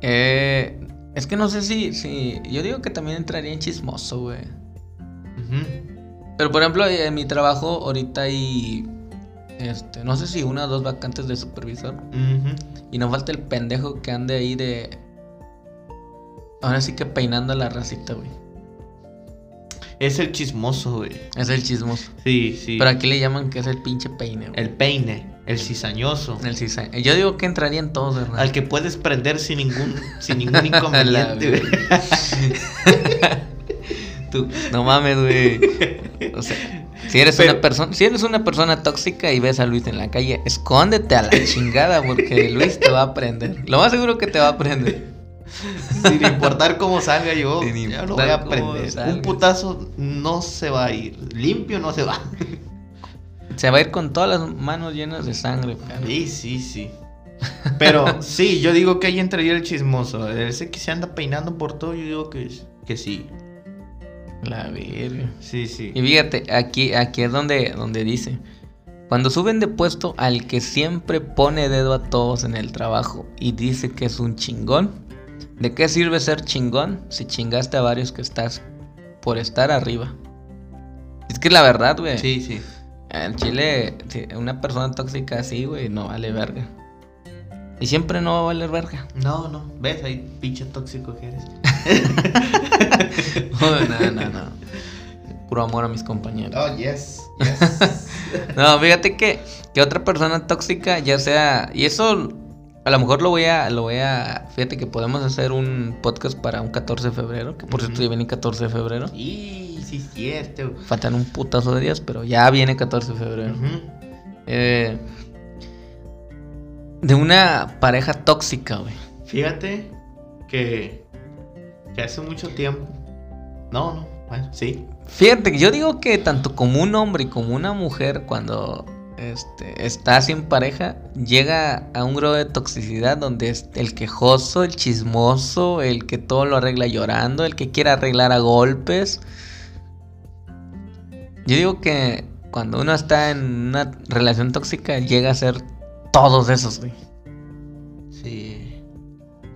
Speaker 2: eh, es que no sé si, si. Yo digo que también entraría en chismoso, güey. Pero por ejemplo, en mi trabajo ahorita hay. Este, no sé si una o dos vacantes de supervisor. Y no falta el pendejo que ande ahí de. Ahora sí que peinando a la racita, güey.
Speaker 1: Es el chismoso, güey.
Speaker 2: Es el chismoso.
Speaker 1: Sí, sí.
Speaker 2: Pero aquí le llaman que es el pinche peine, güey.
Speaker 1: El peine, el cizañoso.
Speaker 2: El cisa- Yo digo que entraría en todos, ¿verdad?
Speaker 1: Al que puedes prender sin ningún, sin ningún inconveniente,
Speaker 2: La
Speaker 1: güey.
Speaker 2: Tú, no mames, güey. O sea, si eres
Speaker 1: Pero-
Speaker 2: una persona, si eres una persona tóxica y ves a Luis en la calle, escóndete a la chingada porque Luis te va a prender. Lo más seguro que te va a prender.
Speaker 1: Sin importar cómo salga yo,
Speaker 2: Sin
Speaker 1: ya lo voy a
Speaker 2: cómo
Speaker 1: prender.
Speaker 2: salga.
Speaker 1: Un putazo no se va a ir. Limpio no se va.
Speaker 2: Se va a ir con todas las manos llenas de sangre.
Speaker 1: Sí, sí, sí. Pero sí, yo digo que ahí entraría el chismoso. Ese que se anda peinando por todo, yo digo que, que sí.
Speaker 2: La verga.
Speaker 1: Sí, sí.
Speaker 2: Y fíjate, aquí, aquí es donde, donde dice. Cuando suben de puesto al que siempre pone dedo a todos en el trabajo y dice que es un chingón, ¿de qué sirve ser chingón si chingaste a varios que estás por estar arriba? Es que la verdad, güey.
Speaker 1: Sí, sí.
Speaker 2: En Chile, una persona tóxica así, güey, no vale verga. Y siempre no va a valer verga.
Speaker 1: No, no. ¿Ves? Ahí pinche tóxico que eres.
Speaker 2: no, no, no. Puro amor a mis compañeros.
Speaker 1: Oh, yes. Yes.
Speaker 2: No, fíjate que, que otra persona tóxica, ya sea. Y eso a lo mejor lo voy a. Lo voy a. Fíjate que podemos hacer un podcast para un 14 de febrero. Que por cierto
Speaker 1: Ujú.
Speaker 2: ya viene 14 de febrero.
Speaker 1: y sí, es cierto.
Speaker 2: Faltan un putazo de días, pero ya viene 14 de febrero. Eh, de una pareja tóxica, güey.
Speaker 1: Fíjate que, que hace mucho tiempo. No, no. Bueno, sí.
Speaker 2: Fíjate, que yo digo que tanto como un hombre y como una mujer, cuando este, está sin pareja, llega a un grado de toxicidad donde es el quejoso, el chismoso, el que todo lo arregla llorando, el que quiere arreglar a golpes. Yo digo que cuando uno está en una relación tóxica, llega a ser todos esos, güey.
Speaker 1: Sí.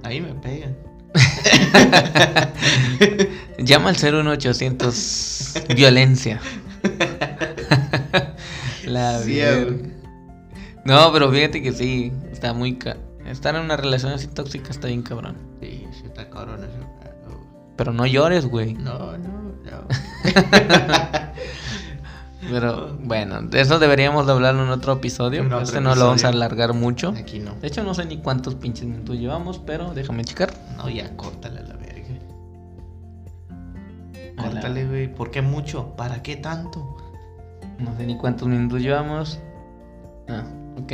Speaker 1: Ahí me pegan.
Speaker 2: Llama al 01800 violencia. La. No, pero fíjate que sí, está muy ca... Estar en una relación así tóxica está bien cabrón.
Speaker 1: Sí, sí, está cabrón eso.
Speaker 2: Pero no llores, güey.
Speaker 1: No, no, no.
Speaker 2: Pero bueno, de eso deberíamos de hablar en otro episodio.
Speaker 1: En otro
Speaker 2: este no lo vamos a alargar mucho.
Speaker 1: Aquí no.
Speaker 2: De hecho, no sé ni cuántos pinches minutos llevamos, pero déjame checar.
Speaker 1: No, ya córtale a la verga. Córtale, güey. ¿Por qué mucho? ¿Para qué tanto?
Speaker 2: No sé ni cuántos minutos llevamos. Ah, ok.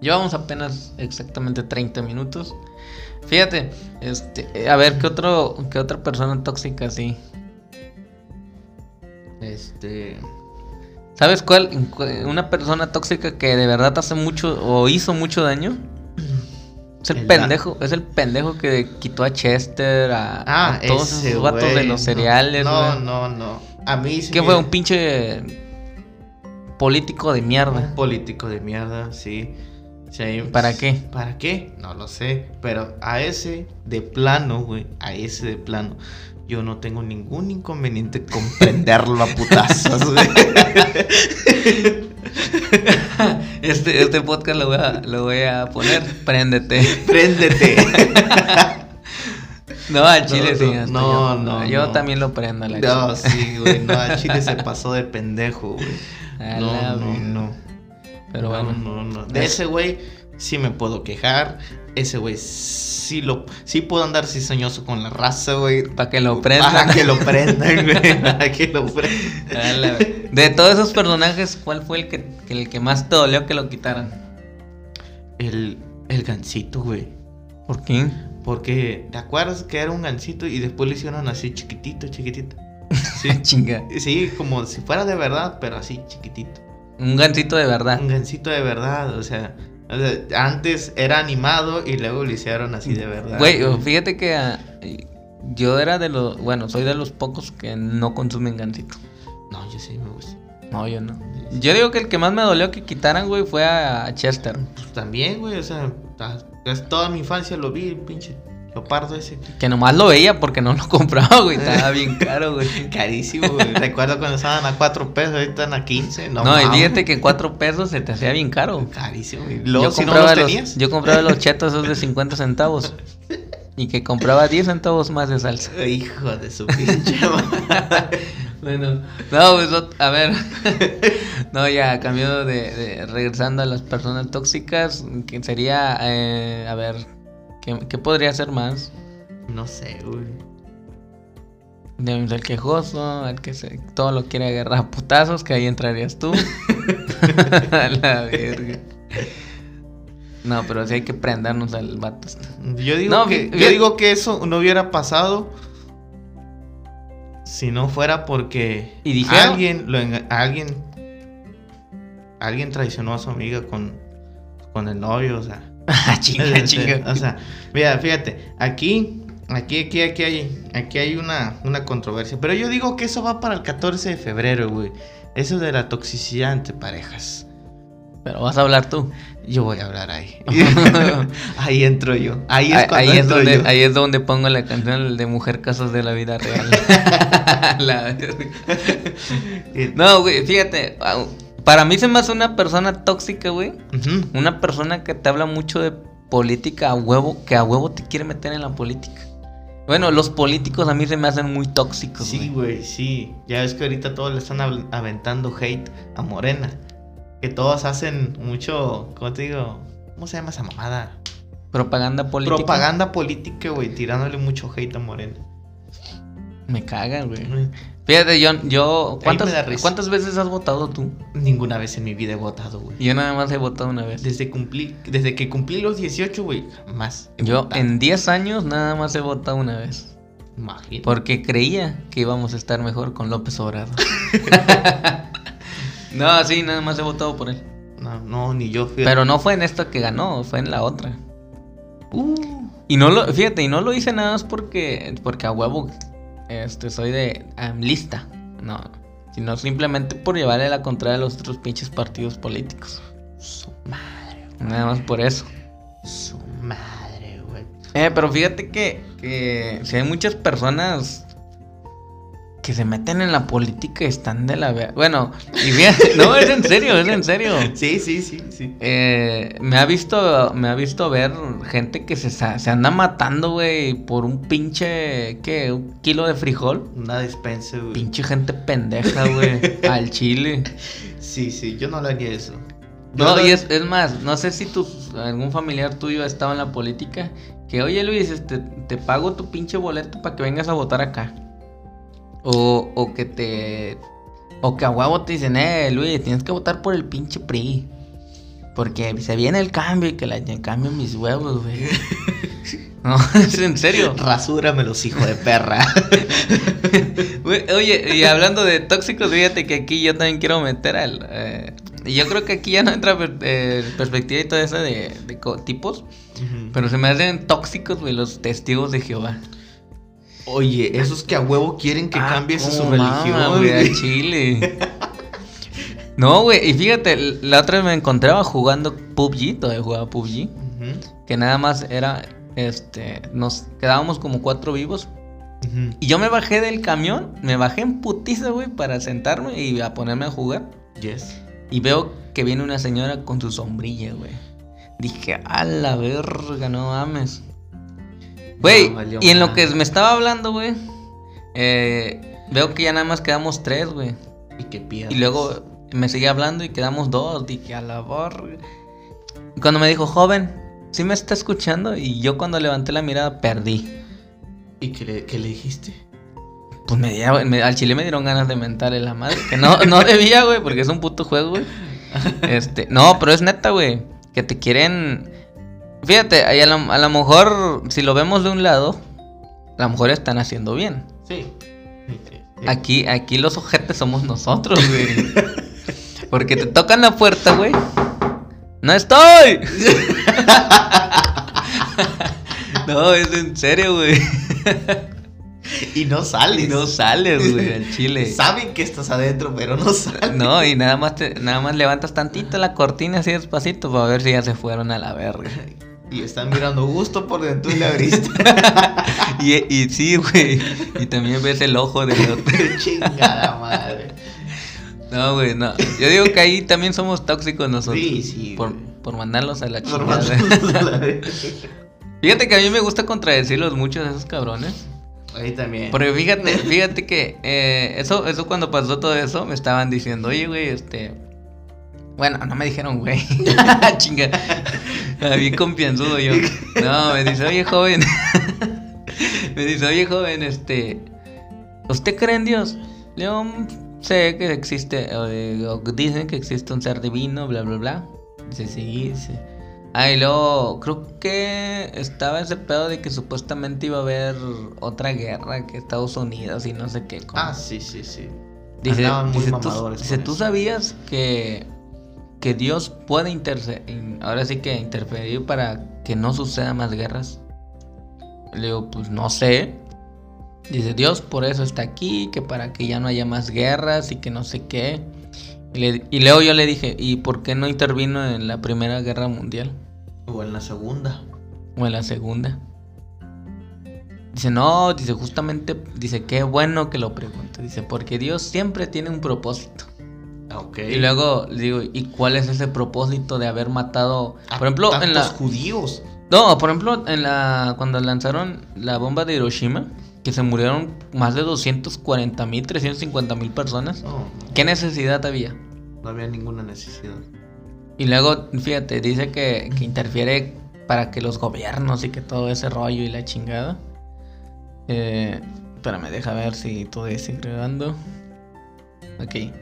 Speaker 2: Llevamos apenas exactamente 30 minutos. Fíjate, este, eh, a ver, ¿qué, otro, qué otra persona tóxica sí?
Speaker 1: Este.
Speaker 2: ¿Sabes cuál? Cu- Una persona tóxica que de verdad hace mucho o hizo mucho daño. Es el,
Speaker 1: El da-
Speaker 2: pendejo, es el pendejo que quitó a Chester, a,
Speaker 1: Ah,
Speaker 2: a todos esos vatos de los cereales.
Speaker 1: No, no, no. A mí sí.
Speaker 2: ¿Qué
Speaker 1: me-
Speaker 2: fue? Un pinche político de mierda.
Speaker 1: Un político de mierda, sí. Sí,
Speaker 2: ¿Para qué?
Speaker 1: ¿Para qué? No lo sé. Pero a ese de plano, güey. A ese de plano. Yo no tengo ningún inconveniente con prenderlo a putazos, güey.
Speaker 2: Este, este podcast lo voy, a, lo voy a poner. Préndete.
Speaker 1: Préndete.
Speaker 2: No, al chile
Speaker 1: No,
Speaker 2: sí.
Speaker 1: no, no,
Speaker 2: yo,
Speaker 1: no,
Speaker 2: Yo
Speaker 1: no.
Speaker 2: también lo prendo a la
Speaker 1: No, sí, güey. No, a Chile se pasó de pendejo, güey.
Speaker 2: A
Speaker 1: No,
Speaker 2: la
Speaker 1: no, no.
Speaker 2: Pero
Speaker 1: No,
Speaker 2: bueno.
Speaker 1: no, no. De ese güey sí me puedo quejar. Ese güey sí lo sí puedo andar cizañoso con la raza, güey.
Speaker 2: Para que lo prendan.
Speaker 1: Para que lo prendan, güey. Para que lo prendan.
Speaker 2: De todos esos personajes, ¿cuál fue el que, que el que más te dolió que lo quitaran?
Speaker 1: El, el gancito, güey.
Speaker 2: ¿Por qué?
Speaker 1: Porque, ¿te acuerdas que era un gancito y después lo hicieron así chiquitito, chiquitito? Sí,
Speaker 2: Chinga.
Speaker 1: sí, como si fuera de verdad, pero así chiquitito.
Speaker 2: Un gancito de verdad.
Speaker 1: Un gancito de verdad, o sea, o sea, antes era animado y luego lo hicieron así de verdad.
Speaker 2: Güey, fíjate que ah, yo era de los. Bueno, soy de los pocos que no consumen gancito.
Speaker 1: No, yo sí me gusta.
Speaker 2: No, yo no. Yo digo que el que más me dolió que quitaran, güey, fue a Chester.
Speaker 1: Pues también, güey, o sea, es toda mi infancia lo vi, pinche leopardo ese.
Speaker 2: Que nomás lo veía porque no lo compraba, güey. Estaba bien caro, güey.
Speaker 1: Carísimo, güey. Recuerdo cuando estaban a 4 pesos, ahorita están a 15. No,
Speaker 2: No, y fíjate que cuatro pesos se te hacía bien caro.
Speaker 1: Carísimo. Y luego,
Speaker 2: Yo
Speaker 1: si
Speaker 2: compraba,
Speaker 1: los
Speaker 2: los,
Speaker 1: tenías.
Speaker 2: yo compraba los chetos esos de 50 centavos. Y que compraba 10 centavos más de salsa.
Speaker 1: Hijo de su pinche.
Speaker 2: Bueno, no, pues, a ver. no, ya, cambiando de, de- Regresando a las personas tóxicas, que sería. eh, a ver, ¿qué, qué podría ser más?
Speaker 1: No sé, güey.
Speaker 2: Tenemos El quejoso, el que se, todo lo quiere agarrar a putazos, que ahí entrarías tú. a la verga. No, pero sí hay que prendernos al vato.
Speaker 1: Yo digo,
Speaker 2: No,
Speaker 1: que,
Speaker 2: fí-
Speaker 1: yo
Speaker 2: fí-
Speaker 1: digo que eso no hubiera pasado si no fuera porque
Speaker 2: ¿Y dijeron?
Speaker 1: alguien lo alguien alguien traicionó a su amiga con, con el novio, o sea.
Speaker 2: Chinga, chinga.
Speaker 1: O sea, mira, fíjate, aquí, aquí, aquí, aquí hay, aquí hay una, una controversia. Pero yo digo que eso va para el 14 de febrero, güey. Eso de la toxicidad entre parejas.
Speaker 2: Pero vas a hablar tú.
Speaker 1: Yo voy a hablar ahí. ahí entro yo. Ahí es
Speaker 2: Ahí,
Speaker 1: cuando
Speaker 2: ahí es
Speaker 1: entro
Speaker 2: donde,
Speaker 1: yo.
Speaker 2: ahí es donde pongo la canción de Mujer Casos de la Vida Real. La no, güey, fíjate. Para mí se me hace una persona tóxica, güey. Una persona que te habla mucho de política a huevo, que a huevo te quiere meter en la política. Bueno, los políticos a mí se me hacen muy tóxicos,
Speaker 1: Sí,
Speaker 2: güey.
Speaker 1: sí. Ya ves que ahorita todos le están av- aventando hate a Morena. Que todos hacen mucho, ¿cómo te digo? ¿Cómo se llama esa mamada?
Speaker 2: Propaganda política.
Speaker 1: Propaganda política, güey, tirándole mucho hate a Morena.
Speaker 2: Me cagan, güey. Fíjate, yo, yo ¿cuántas. ¿cuántas veces has votado tú?
Speaker 1: Ninguna vez en mi vida he votado, güey.
Speaker 2: Yo nada más he votado una vez.
Speaker 1: Desde, cumplí, desde que cumplí los 18, güey, he
Speaker 2: Yo
Speaker 1: votado.
Speaker 2: en 10 años nada más he votado una vez.
Speaker 1: Imagínate.
Speaker 2: Porque creía que íbamos a estar mejor con López Obrador. no, sí, nada más he votado por él.
Speaker 1: No, no, ni yo fui.
Speaker 2: Pero no fue en esta que ganó, fue en la otra.
Speaker 1: Uh,
Speaker 2: Y no lo, fíjate, y no lo hice nada más porque, porque a huevo este, soy de lista. No, sino simplemente por llevarle la contraria a los otros pinches partidos políticos.
Speaker 1: su madre,
Speaker 2: Nada más por eso.
Speaker 1: su madre, güey.
Speaker 2: Eh, pero fíjate que, que si hay muchas personas que se meten en la política y están de la... Bueno, y bien, no, es en serio, es en serio.
Speaker 1: Sí, sí, sí, sí.
Speaker 2: Eh, me ha visto me ha visto ver gente que se, se anda matando, güey, por un pinche, ¿qué? Un kilo de frijol.
Speaker 1: Una despensa, güey.
Speaker 2: Pinche gente pendeja, güey, al chile.
Speaker 1: Sí, sí, yo no le haría eso. Yo
Speaker 2: No,
Speaker 1: no-
Speaker 2: y es, es más, no sé si tu, algún familiar tuyo ha estado en la política, que oye Luis, este, te pago tu pinche boleto para que vengas a votar acá. O, o que te... O que a huevo te dicen, eh, Luis, tienes que votar por el pinche PRI. Porque se viene el cambio y que la cambio mis huevos, güey. No, es en serio.
Speaker 1: Rasúramelos, hijo de perra.
Speaker 2: Oye, y hablando de tóxicos, fíjate que aquí yo también quiero meter al... eh, y yo creo que aquí ya no entra eh, perspectiva y todo eso de, de tipos. Pero se me hacen tóxicos, güey, los testigos de Jehová.
Speaker 1: Oye, esos que a huevo quieren que
Speaker 2: Ah,
Speaker 1: cambies su religión,
Speaker 2: güey, Chile. No, güey, y fíjate, la otra vez me encontraba jugando PUBG, todavía jugaba PUBG, que nada más era, este, nos quedábamos como cuatro vivos. Y yo me bajé del camión, me bajé en putiza, güey, para sentarme y a ponerme a jugar.
Speaker 1: Yes.
Speaker 2: Y veo que viene una señora con su sombrilla, güey. Dije, a la verga, no mames. Güey,
Speaker 1: No,
Speaker 2: y en lo que me estaba hablando, güey, eh, veo que ya nada más quedamos tres, güey.
Speaker 1: Y que pierdas.
Speaker 2: Y luego me seguía hablando y quedamos dos. Dije, a la. Y cuando me dijo, joven, ¿sí me está escuchando? Y yo cuando levanté la mirada, perdí.
Speaker 1: ¿Y qué le, qué le dijiste?
Speaker 2: Pues me, dieron- me- al chile me dieron ganas de mentarle la madre. Que no, no debía, güey, porque es un puto juego, güey. Este, no, pero es neta, güey. Que te quieren. Fíjate, ahí a lo, a lo mejor, si lo vemos de un lado, a lo mejor están haciendo bien.
Speaker 1: Sí. Sí, sí, sí.
Speaker 2: Aquí, aquí los ojetes somos nosotros, güey. Porque te tocan la puerta, güey. ¡No estoy! no, es en serio, güey.
Speaker 1: Y no sales.
Speaker 2: Y no sales, güey, al chile.
Speaker 1: Saben que estás adentro, pero no sales.
Speaker 2: No, y nada más te, nada más levantas tantito la cortina así despacito para ver si ya se fueron a la verga.
Speaker 1: Y están mirando gusto por dentro y le abriste.
Speaker 2: Y, y sí, güey. Y también ves el ojo del otro.
Speaker 1: Chingada madre.
Speaker 2: No, güey, no. Yo digo que ahí también somos tóxicos nosotros.
Speaker 1: Sí, sí,
Speaker 2: Por, por mandarlos a la chingada. Fíjate que a mí me gusta contradecirlos muchos esos cabrones.
Speaker 1: Ahí también.
Speaker 2: Porque fíjate, fíjate que eh, eso, eso cuando pasó todo eso, me estaban diciendo, oye, güey, este. Bueno, no me dijeron, güey. Chinga. Bien confianzudo yo. No, me dice, oye, joven. me dice, oye, joven, este. ¿Usted cree en Dios? Yo "Mm, sé que existe, eh, o dicen que existe un ser divino, bla, bla, bla. Dice, sí, dice. Ah, y luego creo que estaba ese pedo de que supuestamente iba a haber otra guerra que Estados Unidos y no sé qué. como-
Speaker 1: Ah, sí, sí, sí.
Speaker 2: Dice,
Speaker 1: Andaban muy
Speaker 2: dice, tú,
Speaker 1: mamadores
Speaker 2: dice, ¿tú sabías que, que Dios puede interse- in- ahora sí que interferir para que no sucedan más guerras? Le digo, pues no sé. Dice, Dios por eso está aquí, que para que ya no haya más guerras y que no sé qué. Y, le- y luego yo le dije, ¿y por qué no intervino en la Primera Guerra Mundial?
Speaker 1: O en la segunda.
Speaker 2: O en la Segunda. Dice, no, dice, justamente, dice, qué bueno que lo pregunte. Dice, porque Dios siempre tiene un propósito. Y luego digo, ¿y cuál es ese propósito de haber matado?
Speaker 1: A
Speaker 2: Por ejemplo, en la.
Speaker 1: judíos.
Speaker 2: No, por ejemplo, en la. Cuando lanzaron la bomba de Hiroshima, que se murieron más de 240 mil, 350 mil personas. ¿Qué necesidad había?
Speaker 1: no había ninguna necesidad.
Speaker 2: Y luego, fíjate, dice que, que interfiere para que los gobiernos y que todo ese rollo y la chingada. Eh, espérame, deja ver si todo sigue grabando. Ok.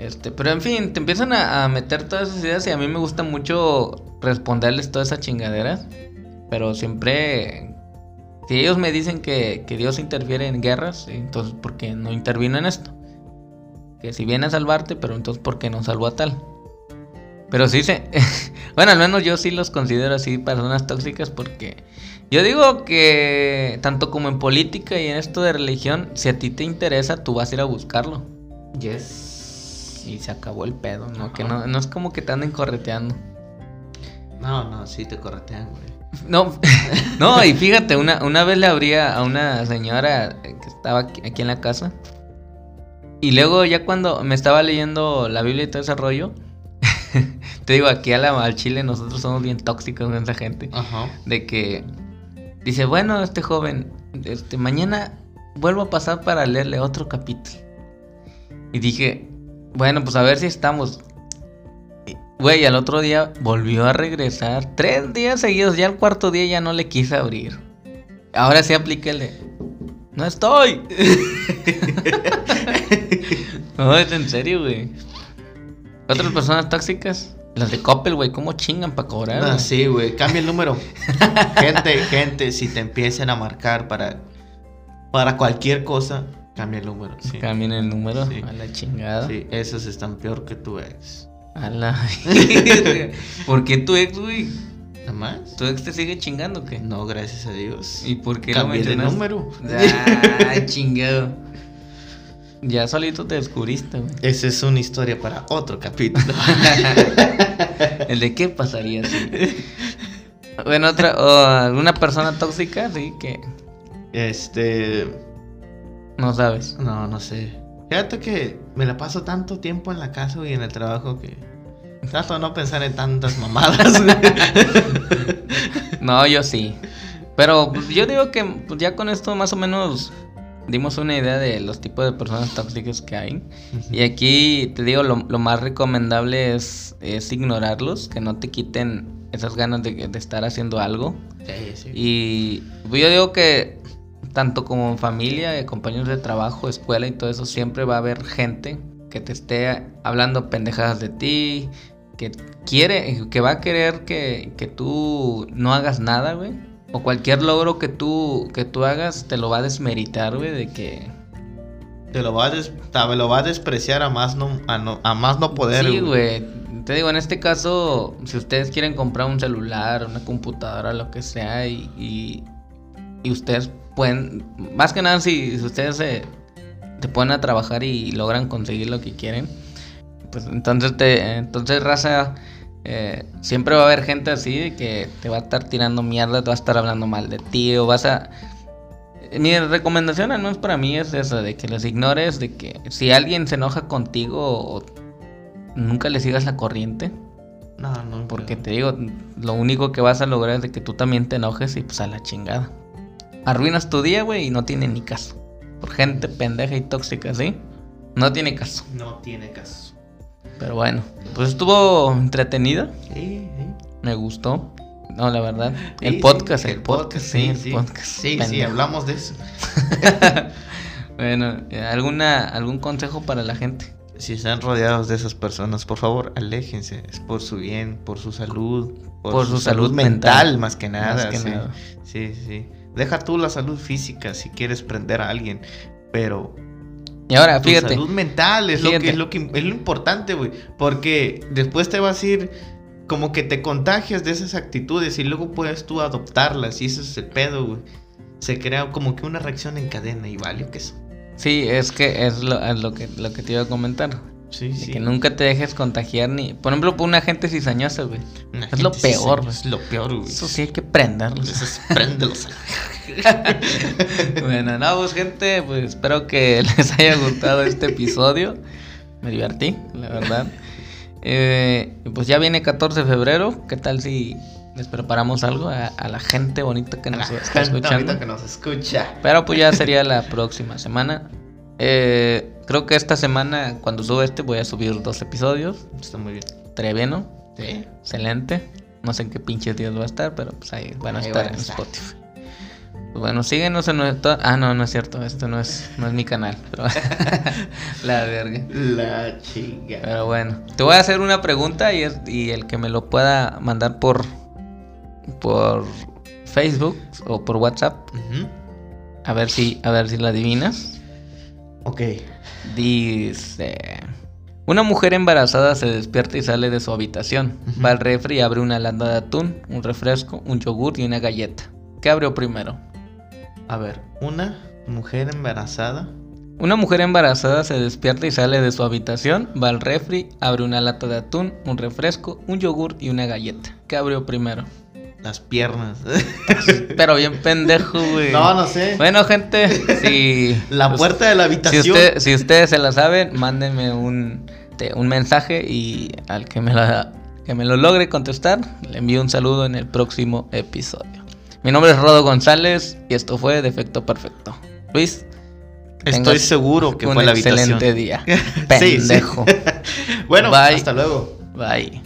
Speaker 2: Este, pero en fin, te empiezan a, meter todas esas ideas y a mí me gusta mucho responderles todas esas chingaderas. Pero siempre, si ellos me dicen que, que Dios interfiere en guerras, entonces ¿por qué no intervino en esto? Que si viene a salvarte, pero entonces ¿por qué no salvó a tal? Pero sí se... bueno, al menos yo sí los considero así personas tóxicas porque yo digo que tanto como en política y en esto de religión, si a ti te interesa, tú vas a ir a buscarlo.
Speaker 1: Yes.
Speaker 2: Y se acabó el pedo, ¿no? Que no, no es como que te anden correteando.
Speaker 1: No, no, sí te corretean, güey.
Speaker 2: No, no, y fíjate, una, una vez le abría a una señora que estaba aquí, aquí en la casa. Y luego ya cuando me estaba leyendo la Biblia y todo ese rollo, te digo, aquí a la- al Chile nosotros somos bien tóxicos con esa gente.
Speaker 1: Ajá.
Speaker 2: De que dice, bueno, este joven, este, mañana vuelvo a pasar para leerle otro capítulo. Y dije, bueno, pues a ver si estamos. Güey, al otro día volvió a regresar. Tres días seguidos, ya el cuarto día ya no le quise abrir. Ahora sí apliqué el de, no estoy. no, es en serio, güey. Otras personas tóxicas, las de Coppel, güey, ¿cómo chingan para cobrar?
Speaker 1: Ah, sí, güey. Cambia el número. gente, gente, si te empiecen a marcar para, para cualquier cosa, cambia el número. Sí.
Speaker 2: Cambien el número
Speaker 1: Sí.
Speaker 2: a la chingada.
Speaker 1: Sí, esos están peor que tu ex.
Speaker 2: A la. ¿Por qué tu ex, güey?
Speaker 1: ¿Nada más?
Speaker 2: ¿Tu ex te sigue chingando o qué?
Speaker 1: No, gracias a Dios.
Speaker 2: ¿Y por qué lo
Speaker 1: Cambié de número.
Speaker 2: Ah, chingado. Ya solito te descubriste, güey.
Speaker 1: Esa es una historia para otro capítulo.
Speaker 2: El de qué pasaría si. Bueno, otra. O alguna persona tóxica, sí, que
Speaker 1: este.
Speaker 2: No sabes.
Speaker 1: No, no sé. Fíjate que me la paso tanto tiempo en la casa y en el trabajo que trato de no pensar en tantas mamadas.
Speaker 2: No, yo sí. Pero pues, yo digo que pues, ya con esto más o menos dimos una idea de los tipos de personas tóxicas que hay. Y aquí te digo, lo, lo más recomendable es, es ignorarlos, que no te quiten esas ganas de, de estar haciendo algo.
Speaker 1: Sí, sí.
Speaker 2: Y pues, yo digo que tanto como en familia, compañeros de trabajo, escuela y todo eso, siempre va a haber gente que te esté hablando pendejadas de ti, que quiere, que va a querer que, que tú no hagas nada, güey. O cualquier logro que tú, que tú hagas te lo va a desmeritar, güey, de que...
Speaker 1: Te lo va a, des- te lo va a despreciar a más no, a, no- a más no poder.
Speaker 2: Sí, güey. Te digo, en este caso, si ustedes quieren comprar un celular, una computadora, lo que sea, y, y, y ustedes pueden, más que nada, si, si ustedes se, te ponen a trabajar y logran conseguir lo que quieren, pues entonces, te, entonces raza, eh, siempre va a haber gente así que te va a estar tirando mierda, te va a estar hablando mal de ti, o vas a... Mi recomendación, al menos para mí, es esa, de que los ignores, de que si alguien se enoja contigo, nunca le sigas la corriente,
Speaker 1: No, no.
Speaker 2: porque te digo, lo único que vas a lograr es de que tú también te enojes y pues a la chingada. Arruinas tu día, güey, y no tiene ni caso. Por gente pendeja y tóxica, ¿sí? No tiene caso.
Speaker 1: No tiene caso.
Speaker 2: Pero bueno, pues estuvo entretenida,
Speaker 1: Sí, sí.
Speaker 2: me gustó. No, la verdad.
Speaker 1: Sí,
Speaker 2: El
Speaker 1: sí,
Speaker 2: podcast, el podcast, sí, el
Speaker 1: sí.
Speaker 2: podcast.
Speaker 1: Sí, sí, hablamos de eso.
Speaker 2: Bueno, ¿alguna, ¿algún consejo para la gente?
Speaker 1: Si están rodeados de esas personas, por favor, aléjense. Es por su bien, por su salud,
Speaker 2: Por su salud mental,
Speaker 1: más que nada.
Speaker 2: más que
Speaker 1: sí.
Speaker 2: nada.
Speaker 1: sí, sí. Deja tú la salud física si quieres prender a alguien, pero
Speaker 2: Y ahora,
Speaker 1: tu
Speaker 2: fíjate.
Speaker 1: salud mental es lo
Speaker 2: Fíjate.
Speaker 1: que es lo que es lo importante, güey, porque después te vas a ir como que te contagias de esas actitudes y luego puedes tú adoptarlas y eso es el pedo, güey. Se crea como que una reacción en cadena y vale que eso.
Speaker 2: Sí, es que es lo, es lo que lo que te iba a comentar.
Speaker 1: Sí.
Speaker 2: Que nunca te dejes contagiar ni. Por ejemplo, por una gente cizañosa, güey.
Speaker 1: Una
Speaker 2: es lo peor,
Speaker 1: Es lo peor, güey.
Speaker 2: Eso sí hay que prenderlos.
Speaker 1: Eso es
Speaker 2: bueno, no, pues gente, pues espero que les haya gustado este episodio. Me divertí, la verdad. Eh, pues ya viene 14 de febrero. ¿Qué tal si les preparamos algo a, a la gente bonita que nos está
Speaker 1: gente
Speaker 2: escuchando?
Speaker 1: que nos escucha.
Speaker 2: Pero pues ya sería la próxima semana. Eh, creo que esta semana, cuando suba este, voy a subir dos episodios.
Speaker 1: Está muy bien.
Speaker 2: Treveno,
Speaker 1: Sí.
Speaker 2: excelente. No sé en qué pinches días va a estar, pero pues ahí van a
Speaker 1: Ahí
Speaker 2: estar
Speaker 1: van a
Speaker 2: en
Speaker 1: estar.
Speaker 2: Spotify. Pues bueno, síguenos en nuestro... Ah, no, no es cierto. Esto no es, no es mi canal. Pero... la verga.
Speaker 1: La chinga.
Speaker 2: Pero bueno, te voy a hacer una pregunta y, es- y el que me lo pueda mandar por, por Facebook o por WhatsApp, a ver si, a ver si la adivinas.
Speaker 1: Ok.
Speaker 2: Dice... Una mujer embarazada se despierta y sale de su habitación.
Speaker 1: Ujú.
Speaker 2: Va al refri y abre una lata de atún, un refresco, un yogur y una galleta. ¿Qué abrió primero?
Speaker 1: A ver, una mujer embarazada.
Speaker 2: Una mujer embarazada se despierta y sale de su habitación, va al refri, abre una lata de atún, un refresco, un yogur y una galleta. ¿Qué abrió primero?
Speaker 1: Las piernas.
Speaker 2: Pero bien pendejo, güey.
Speaker 1: No, no sé.
Speaker 2: Bueno, gente, si.
Speaker 1: La
Speaker 2: pues,
Speaker 1: puerta de la habitación.
Speaker 2: Si, usted, si ustedes se la saben, mándenme un, un mensaje y al que me, la, que me lo logre contestar, le envío un saludo en el próximo episodio. Mi nombre es Rodo González y esto fue Defecto Perfecto. Luis,
Speaker 1: Estoy seguro que
Speaker 2: un
Speaker 1: fue la habitación.
Speaker 2: excelente día.
Speaker 1: Sí, sí.
Speaker 2: Pendejo.
Speaker 1: Bueno,
Speaker 2: Bye.
Speaker 1: hasta luego.
Speaker 2: Bye.